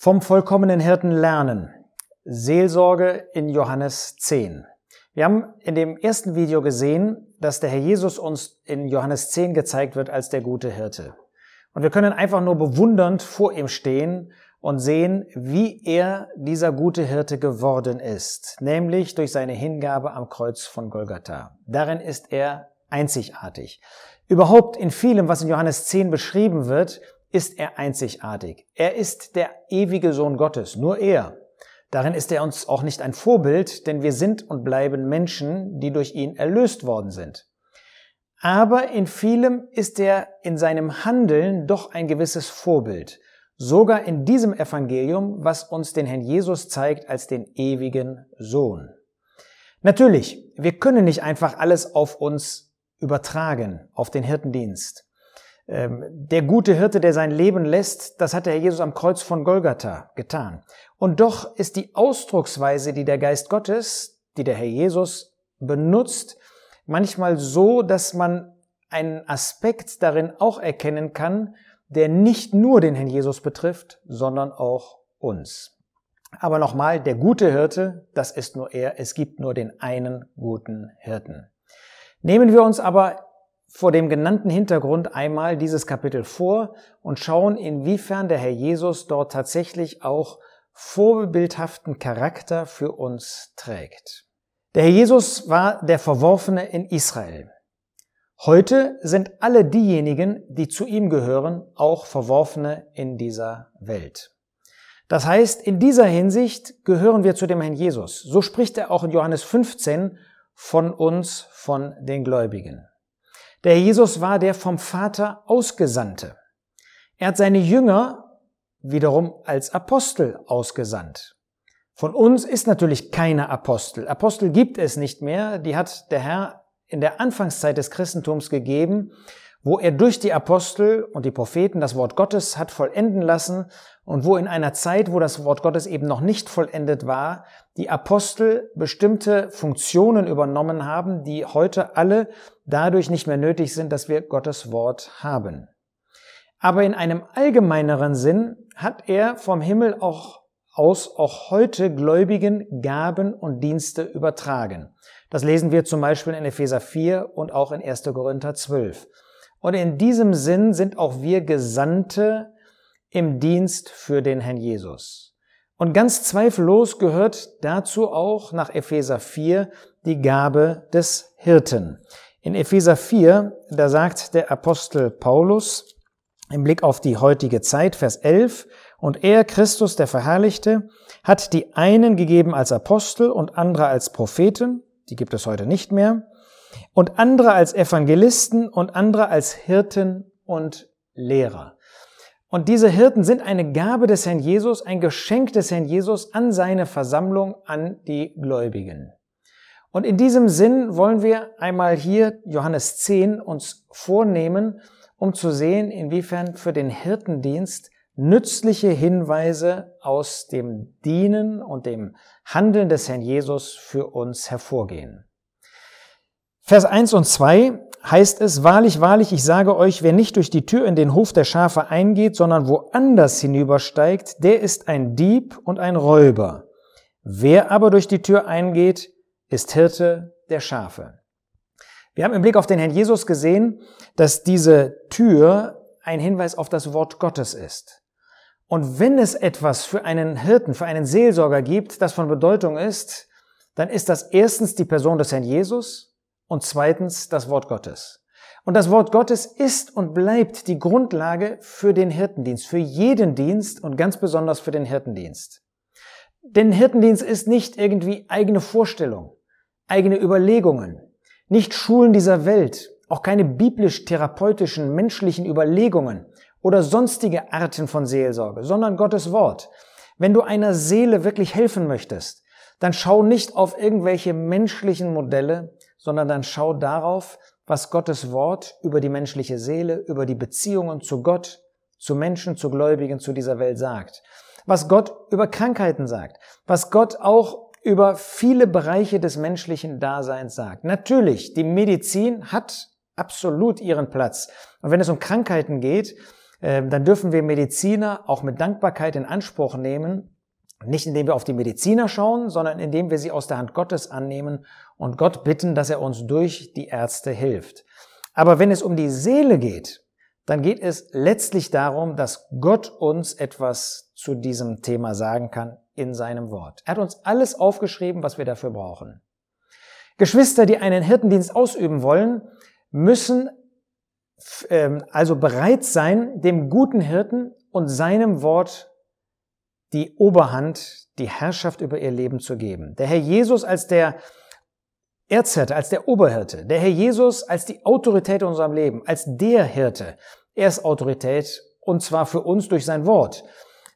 Vom vollkommenen Hirten lernen. Seelsorge in Johannes 10. Wir haben in dem ersten Video gesehen, dass der Herr Jesus uns in Johannes 10 gezeigt wird als der gute Hirte. Und wir können einfach nur bewundernd vor ihm stehen und sehen, wie er dieser gute Hirte geworden ist, nämlich durch seine Hingabe am Kreuz von Golgatha. Darin ist er einzigartig. Überhaupt in vielem, was in Johannes 10 beschrieben wird, ist er einzigartig. Er ist der ewige Sohn Gottes, nur er. Darin ist er uns auch nicht ein Vorbild, denn wir sind und bleiben Menschen, die durch ihn erlöst worden sind. Aber in vielem ist er in seinem Handeln doch ein gewisses Vorbild. Sogar in diesem Evangelium, was uns den Herrn Jesus zeigt als den ewigen Sohn. Natürlich, wir können nicht einfach alles auf uns übertragen, auf den Hirtendienst. Ähm, der gute Hirte, der sein Leben lässt, das hat der Herr Jesus am Kreuz von Golgatha getan. Und doch ist die Ausdrucksweise, die der Geist Gottes, die der Herr Jesus benutzt, manchmal so, dass man einen Aspekt darin auch erkennen kann, der nicht nur den Herrn Jesus betrifft, sondern auch uns. Aber nochmal, der gute Hirte, das ist nur er, es gibt nur den einen guten Hirten. Nehmen wir uns aber vor dem genannten Hintergrund einmal dieses Kapitel vor und schauen, inwiefern der Herr Jesus dort tatsächlich auch vorbildhaften Charakter für uns trägt. Der Herr Jesus war der Verworfene in Israel. Heute sind alle diejenigen, die zu ihm gehören, auch Verworfene in dieser Welt. Das heißt, in dieser Hinsicht gehören wir zu dem Herrn Jesus. So spricht er auch in Johannes 15 von uns, von den Gläubigen. Der Jesus war der vom Vater Ausgesandte. Er hat seine Jünger wiederum als Apostel ausgesandt. Von uns ist natürlich keine Apostel. Apostel gibt es nicht mehr. Die hat der Herr in der Anfangszeit des Christentums gegeben, wo er durch die Apostel und die Propheten das Wort Gottes hat vollenden lassen und wo in einer Zeit, wo das Wort Gottes eben noch nicht vollendet war, die Apostel bestimmte Funktionen übernommen haben, die heute alle dadurch nicht mehr nötig sind, dass wir Gottes Wort haben. Aber in einem allgemeineren Sinn hat er vom Himmel auch aus auch heute Gläubigen Gaben und Dienste übertragen. Das lesen wir zum Beispiel in Epheser 4 und auch in 1. Korinther 12. Und in diesem Sinn sind auch wir Gesandte im Dienst für den Herrn Jesus. Und ganz zweifellos gehört dazu auch nach Epheser 4 die Gabe des Hirten. In Epheser 4, da sagt der Apostel Paulus im Blick auf die heutige Zeit, Vers 11, und er, Christus, der Verherrlichte, hat die einen gegeben als Apostel und andere als Propheten, die gibt es heute nicht mehr, und andere als Evangelisten und andere als Hirten und Lehrer. Und diese Hirten sind eine Gabe des Herrn Jesus, ein Geschenk des Herrn Jesus an seine Versammlung, an die Gläubigen. Und in diesem Sinn wollen wir einmal hier Johannes 10 uns vornehmen, um zu sehen, inwiefern für den Hirtendienst nützliche Hinweise aus dem Dienen und dem Handeln des Herrn Jesus für uns hervorgehen. Vers 1 und 2 heißt es, wahrlich, wahrlich, ich sage euch, wer nicht durch die Tür in den Hof der Schafe eingeht, sondern woanders hinübersteigt, der ist ein Dieb und ein Räuber. Wer aber durch die Tür eingeht, ist Hirte der Schafe. Wir haben im Blick auf den Herrn Jesus gesehen, dass diese Tür ein Hinweis auf das Wort Gottes ist. Und wenn es etwas für einen Hirten, für einen Seelsorger gibt, das von Bedeutung ist, dann ist das erstens die Person des Herrn Jesus, und zweitens das Wort Gottes. Und das Wort Gottes ist und bleibt die Grundlage für den Hirtendienst, für jeden Dienst und ganz besonders für den Hirtendienst. Denn Hirtendienst ist nicht irgendwie eigene Vorstellung, eigene Überlegungen, nicht Schulen dieser Welt, auch keine biblisch-therapeutischen menschlichen Überlegungen oder sonstige Arten von Seelsorge, sondern Gottes Wort. Wenn du einer Seele wirklich helfen möchtest, dann schau nicht auf irgendwelche menschlichen Modelle, sondern dann schau darauf, was Gottes Wort über die menschliche Seele, über die Beziehungen zu Gott, zu Menschen, zu Gläubigen, zu dieser Welt sagt. Was Gott über Krankheiten sagt. Was Gott auch über viele Bereiche des menschlichen Daseins sagt. Natürlich, die Medizin hat absolut ihren Platz. Und wenn es um Krankheiten geht, ähm, dann dürfen wir Mediziner auch mit Dankbarkeit in Anspruch nehmen, nicht indem wir auf die Mediziner schauen, sondern indem wir sie aus der Hand Gottes annehmen und Gott bitten, dass er uns durch die Ärzte hilft. Aber wenn es um die Seele geht, dann geht es letztlich darum, dass Gott uns etwas zu diesem Thema sagen kann in seinem Wort. Er hat uns alles aufgeschrieben, was wir dafür brauchen. Geschwister, die einen Hirtendienst ausüben wollen, müssen ähm, also bereit sein, dem guten Hirten und seinem Wort die Oberhand, die Herrschaft über ihr Leben zu geben. Der Herr Jesus als der Erzhirte, als der Oberhirte, der Herr Jesus als die Autorität in unserem Leben, als der Hirte, er ist Autorität und zwar für uns durch sein Wort.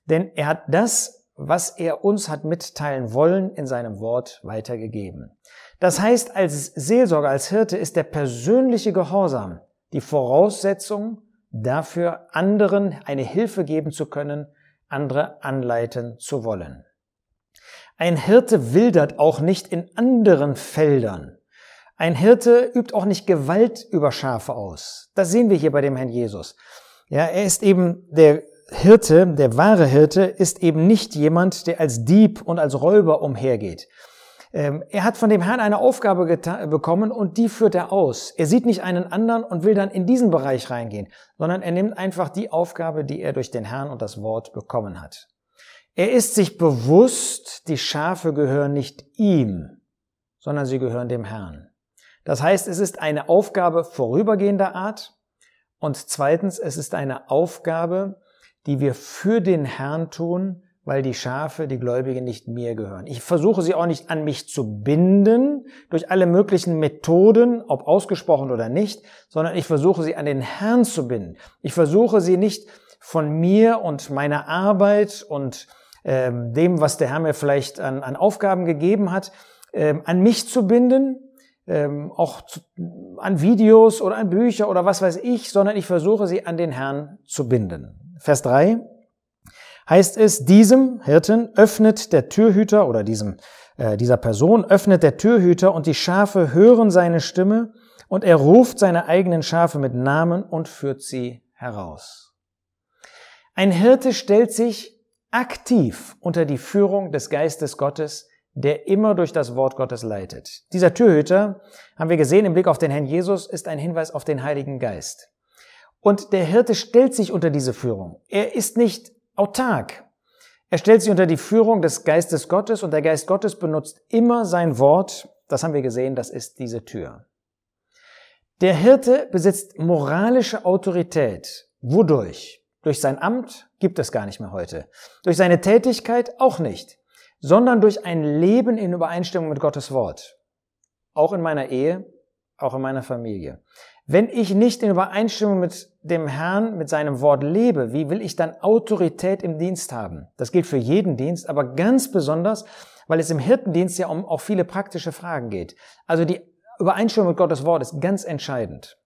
Denn er hat das, was er uns hat mitteilen wollen, in seinem Wort weitergegeben. Das heißt, als Seelsorger, als Hirte ist der persönliche Gehorsam die Voraussetzung dafür, anderen eine Hilfe geben zu können, andere anleiten zu wollen. Ein Hirte wildert auch nicht in anderen Feldern. Ein Hirte übt auch nicht Gewalt über Schafe aus. Das sehen wir hier bei dem Herrn Jesus. Ja, er ist eben der Hirte, der wahre Hirte ist eben nicht jemand, der als Dieb und als Räuber umhergeht. Ähm, er hat von dem Herrn eine Aufgabe bekommen und die führt er aus. Er sieht nicht einen anderen und will dann in diesen Bereich reingehen, sondern er nimmt einfach die Aufgabe, die er durch den Herrn und das Wort bekommen hat. Er ist sich bewusst, die Schafe gehören nicht ihm, sondern sie gehören dem Herrn. Das heißt, es ist eine Aufgabe vorübergehender Art und zweitens, es ist eine Aufgabe, die wir für den Herrn tun, weil die Schafe, die Gläubigen nicht mir gehören. Ich versuche sie auch nicht an mich zu binden durch alle möglichen Methoden, ob ausgesprochen oder nicht, sondern ich versuche sie an den Herrn zu binden. Ich versuche sie nicht von mir und meiner Arbeit und ähm, dem, was der Herr mir vielleicht an, an Aufgaben gegeben hat, ähm, an mich zu binden, ähm, auch zu, an Videos oder an Bücher oder was weiß ich, sondern ich versuche sie an den Herrn zu binden. Vers drei heißt es, diesem Hirten öffnet der Türhüter oder diesem, äh, dieser Person öffnet der Türhüter und die Schafe hören seine Stimme und er ruft seine eigenen Schafe mit Namen und führt sie heraus. Ein Hirte stellt sich aktiv unter die Führung des Geistes Gottes, der immer durch das Wort Gottes leitet. Dieser Türhüter, haben wir gesehen im Blick auf den Herrn Jesus, ist ein Hinweis auf den Heiligen Geist. Und der Hirte stellt sich unter diese Führung. Er ist nicht autark. Er stellt sich unter die Führung des Geistes Gottes und der Geist Gottes benutzt immer sein Wort. Das haben wir gesehen, das ist diese Tür. Der Hirte besitzt moralische Autorität. Wodurch? Durch sein Amt gibt es gar nicht mehr heute. Durch seine Tätigkeit auch nicht, sondern durch ein Leben in Übereinstimmung mit Gottes Wort. Auch in meiner Ehe, auch in meiner Familie. Wenn ich nicht in Übereinstimmung mit dem Herrn, mit seinem Wort lebe, wie will ich dann Autorität im Dienst haben? Das gilt für jeden Dienst, aber ganz besonders, weil es im Hirtendienst ja um auch viele praktische Fragen geht. Also die Übereinstimmung mit Gottes Wort ist ganz entscheidend.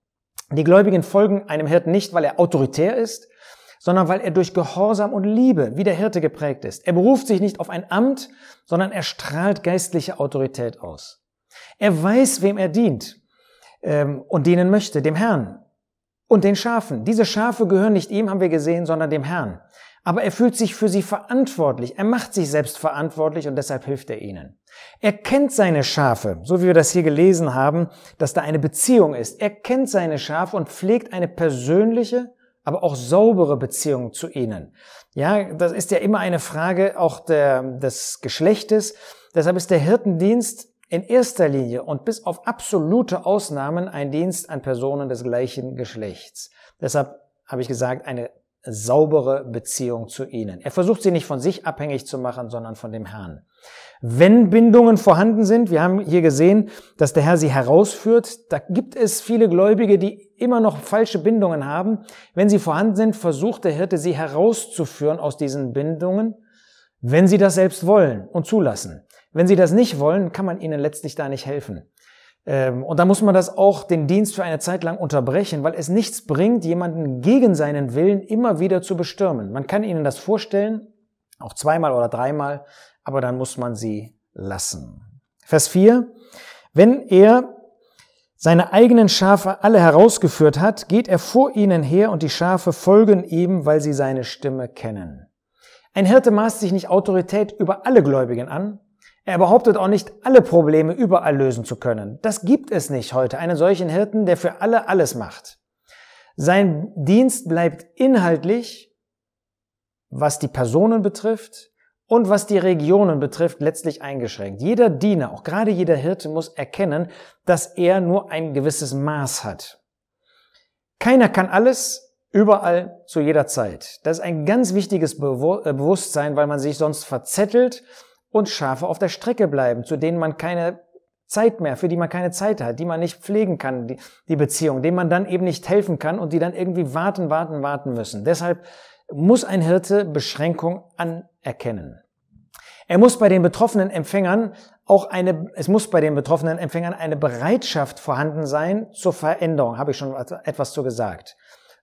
Die Gläubigen folgen einem Hirten nicht, weil er autoritär ist, sondern weil er durch Gehorsam und Liebe wie der Hirte geprägt ist. Er beruft sich nicht auf ein Amt, sondern er strahlt geistliche Autorität aus. Er weiß, wem er dient ähm, und dienen möchte, dem Herrn und den Schafen. Diese Schafe gehören nicht ihm, haben wir gesehen, sondern dem Herrn. Aber er fühlt sich für sie verantwortlich. Er macht sich selbst verantwortlich und deshalb hilft er ihnen. Er kennt seine Schafe, so wie wir das hier gelesen haben, dass da eine Beziehung ist. Er kennt seine Schafe und pflegt eine persönliche, aber auch saubere Beziehung zu ihnen. Ja, das ist ja immer eine Frage auch der, des Geschlechtes. Deshalb ist der Hirtendienst in erster Linie und bis auf absolute Ausnahmen ein Dienst an Personen des gleichen Geschlechts. Deshalb habe ich gesagt, eine saubere Beziehung zu ihnen. Er versucht sie nicht von sich abhängig zu machen, sondern von dem Herrn. Wenn Bindungen vorhanden sind, wir haben hier gesehen, dass der Herr sie herausführt, da gibt es viele Gläubige, die immer noch falsche Bindungen haben. Wenn sie vorhanden sind, versucht der Hirte sie herauszuführen aus diesen Bindungen, wenn sie das selbst wollen und zulassen. Wenn sie das nicht wollen, kann man ihnen letztlich da nicht helfen. Ähm, und da muss man das auch den Dienst für eine Zeit lang unterbrechen, weil es nichts bringt, jemanden gegen seinen Willen immer wieder zu bestürmen. Man kann ihnen das vorstellen, auch zweimal oder dreimal, aber dann muss man sie lassen. Vers 4. Wenn er seine eigenen Schafe alle herausgeführt hat, geht er vor ihnen her und die Schafe folgen ihm, weil sie seine Stimme kennen. Ein Hirte maßt sich nicht Autorität über alle Gläubigen an. Er behauptet auch nicht, alle Probleme überall lösen zu können. Das gibt es nicht heute, einen solchen Hirten, der für alle alles macht. Sein Dienst bleibt inhaltlich, was die Personen betrifft, und was die Regionen betrifft, letztlich eingeschränkt. Jeder Diener, auch gerade jeder Hirte, muss erkennen, dass er nur ein gewisses Maß hat. Keiner kann alles überall zu jeder Zeit. Das ist ein ganz wichtiges äh, Bewusstsein, weil man sich sonst verzettelt und Schafe auf der Strecke bleiben, zu denen man keine Zeit mehr, für die man keine Zeit hat, die man nicht pflegen kann, die, die Beziehung, denen man dann eben nicht helfen kann und die dann irgendwie warten, warten, warten müssen. Deshalb muss ein Hirte Beschränkung anerkennen. Er muss bei den betroffenen Empfängern auch eine, es muss bei den betroffenen Empfängern eine Bereitschaft vorhanden sein zur Veränderung, habe ich schon etwas zu gesagt.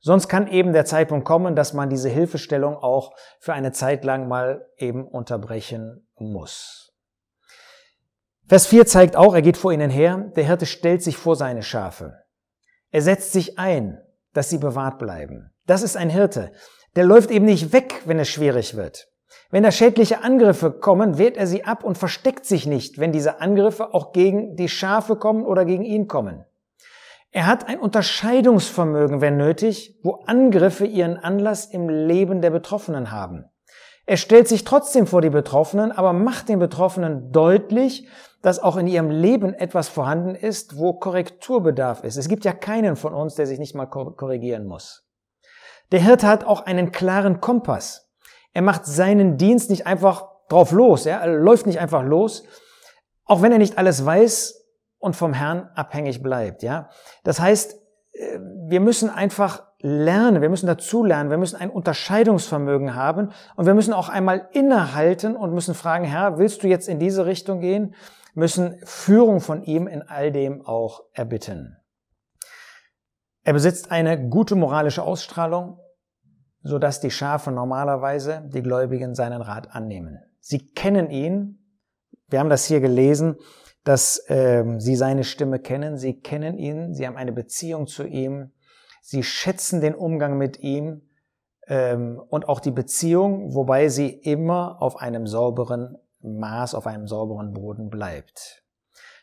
Sonst kann eben der Zeitpunkt kommen, dass man diese Hilfestellung auch für eine Zeit lang mal eben unterbrechen muss. Vers 4 zeigt auch, er geht vor ihnen her, der Hirte stellt sich vor seine Schafe. Er setzt sich ein, dass sie bewahrt bleiben. Das ist ein Hirte der läuft eben nicht weg, wenn es schwierig wird. Wenn da schädliche Angriffe kommen, wehrt er sie ab und versteckt sich nicht, wenn diese Angriffe auch gegen die Schafe kommen oder gegen ihn kommen. Er hat ein Unterscheidungsvermögen, wenn nötig, wo Angriffe ihren Anlass im Leben der Betroffenen haben. Er stellt sich trotzdem vor die Betroffenen, aber macht den Betroffenen deutlich, dass auch in ihrem Leben etwas vorhanden ist, wo Korrekturbedarf ist. Es gibt ja keinen von uns, der sich nicht mal korrigieren muss. Der Hirte hat auch einen klaren Kompass. Er macht seinen Dienst nicht einfach drauf los, er läuft nicht einfach los, auch wenn er nicht alles weiß und vom Herrn abhängig bleibt. Ja? Das heißt, äh, wir müssen einfach lernen, wir müssen dazulernen, wir müssen ein Unterscheidungsvermögen haben und wir müssen auch einmal innehalten und müssen fragen, Herr, willst du jetzt in diese Richtung gehen? Müssen Führung von ihm in all dem auch erbitten. Er besitzt eine gute moralische Ausstrahlung, so dass die Schafe normalerweise, die Gläubigen, seinen Rat annehmen. Sie kennen ihn. Wir haben das hier gelesen, dass äh, sie seine Stimme kennen. Sie kennen ihn. Sie haben eine Beziehung zu ihm. Sie schätzen den Umgang mit ihm ähm, und auch die Beziehung, wobei sie immer auf einem sauberen Maß, auf einem sauberen Boden bleibt.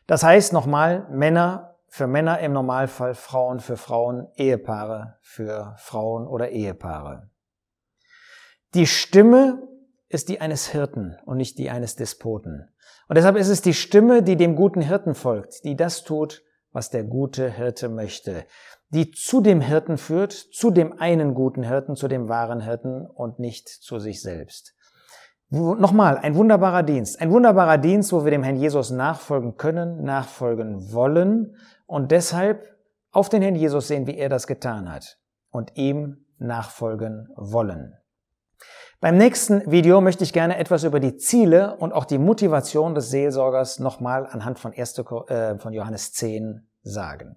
Das heißt nochmal, Männer für Männer im Normalfall, Frauen für Frauen, Ehepaare für Frauen oder Ehepaare. Die Stimme ist die eines Hirten und nicht die eines Despoten. Und deshalb ist es die Stimme, die dem guten Hirten folgt, die das tut, was der gute Hirte möchte, die zu dem Hirten führt, zu dem einen guten Hirten, zu dem wahren Hirten und nicht zu sich selbst. Nochmal, ein wunderbarer Dienst. Ein wunderbarer Dienst, wo wir dem Herrn Jesus nachfolgen können, nachfolgen wollen und deshalb auf den Herrn Jesus sehen, wie er das getan hat und ihm nachfolgen wollen. Beim nächsten Video möchte ich gerne etwas über die Ziele und auch die Motivation des Seelsorgers nochmal anhand von, 1, äh, von Johannes 10 sagen.